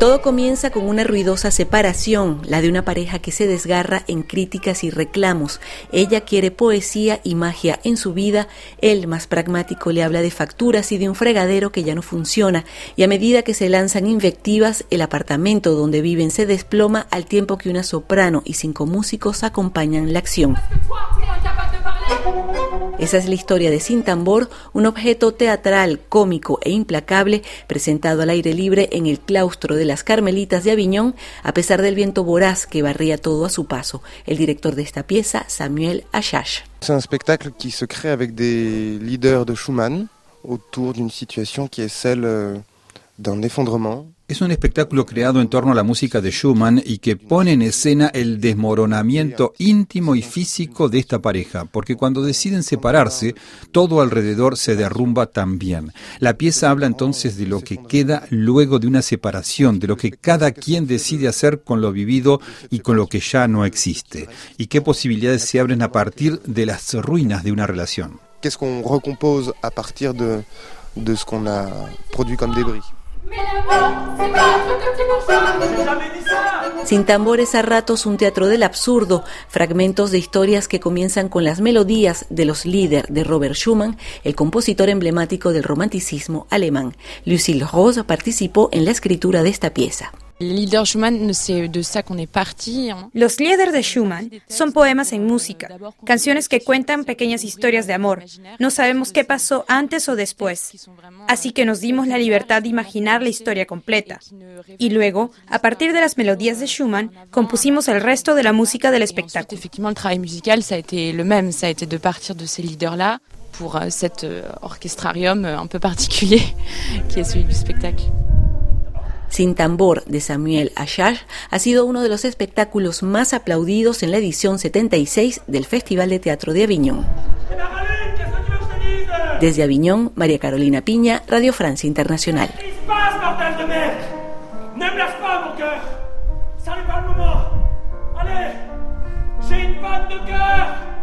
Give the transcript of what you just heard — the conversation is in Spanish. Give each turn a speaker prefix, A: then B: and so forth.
A: Todo comienza con una ruidosa separación, la de una pareja que se desgarra en críticas y reclamos. Ella quiere poesía y magia en su vida, él, más pragmático, le habla de facturas y de un fregadero que ya no funciona, y a medida que se lanzan invectivas, el apartamento donde viven se desploma al tiempo que una soprano y cinco músicos acompañan la acción. Esa es la historia de Sin Tambor, un objeto teatral, cómico e implacable presentado al aire libre en el claustro de las Carmelitas de Aviñón, a pesar del viento voraz que barría todo a su paso. El director de esta pieza, Samuel Ashash.
B: Es un espectáculo que se crea avec des leaders de Schumann autour d'une situation qui est celle euh, d'un effondrement
C: es un espectáculo creado en torno a la música de Schumann y que pone en escena el desmoronamiento íntimo y físico de esta pareja, porque cuando deciden separarse, todo alrededor se derrumba también. La pieza habla entonces de lo que queda luego de una separación, de lo que cada quien decide hacer con lo vivido y con lo que ya no existe, y qué posibilidades se abren a partir de las ruinas de una relación.
B: Qu'est-ce qu'on recompose a partir de, de ce qu'on a produit comme débris
A: sin tambores a ratos un teatro del absurdo, fragmentos de historias que comienzan con las melodías de los líderes de Robert Schumann, el compositor emblemático del romanticismo alemán. Lucille Rose participó en la escritura de esta pieza.
D: Los líderes de Schumann son poemas en música, canciones que cuentan pequeñas historias de amor. No sabemos qué pasó antes o después, así que nos dimos la libertad de imaginar la historia completa. Y luego, a partir de las melodías de Schumann, compusimos el resto de la música del espectáculo.
E: el trabajo musical ha été le même, ça a été de partir de ces leaders-là pour euh, cet euh, orchestrarium euh, un peu particulier qui est celui du spectacle.
A: Sin tambor de Samuel Ashash ha sido uno de los espectáculos más aplaudidos en la edición 76 del Festival de Teatro de Aviñón. Desde Aviñón, María Carolina Piña, Radio Francia Internacional. J'ai une de cœur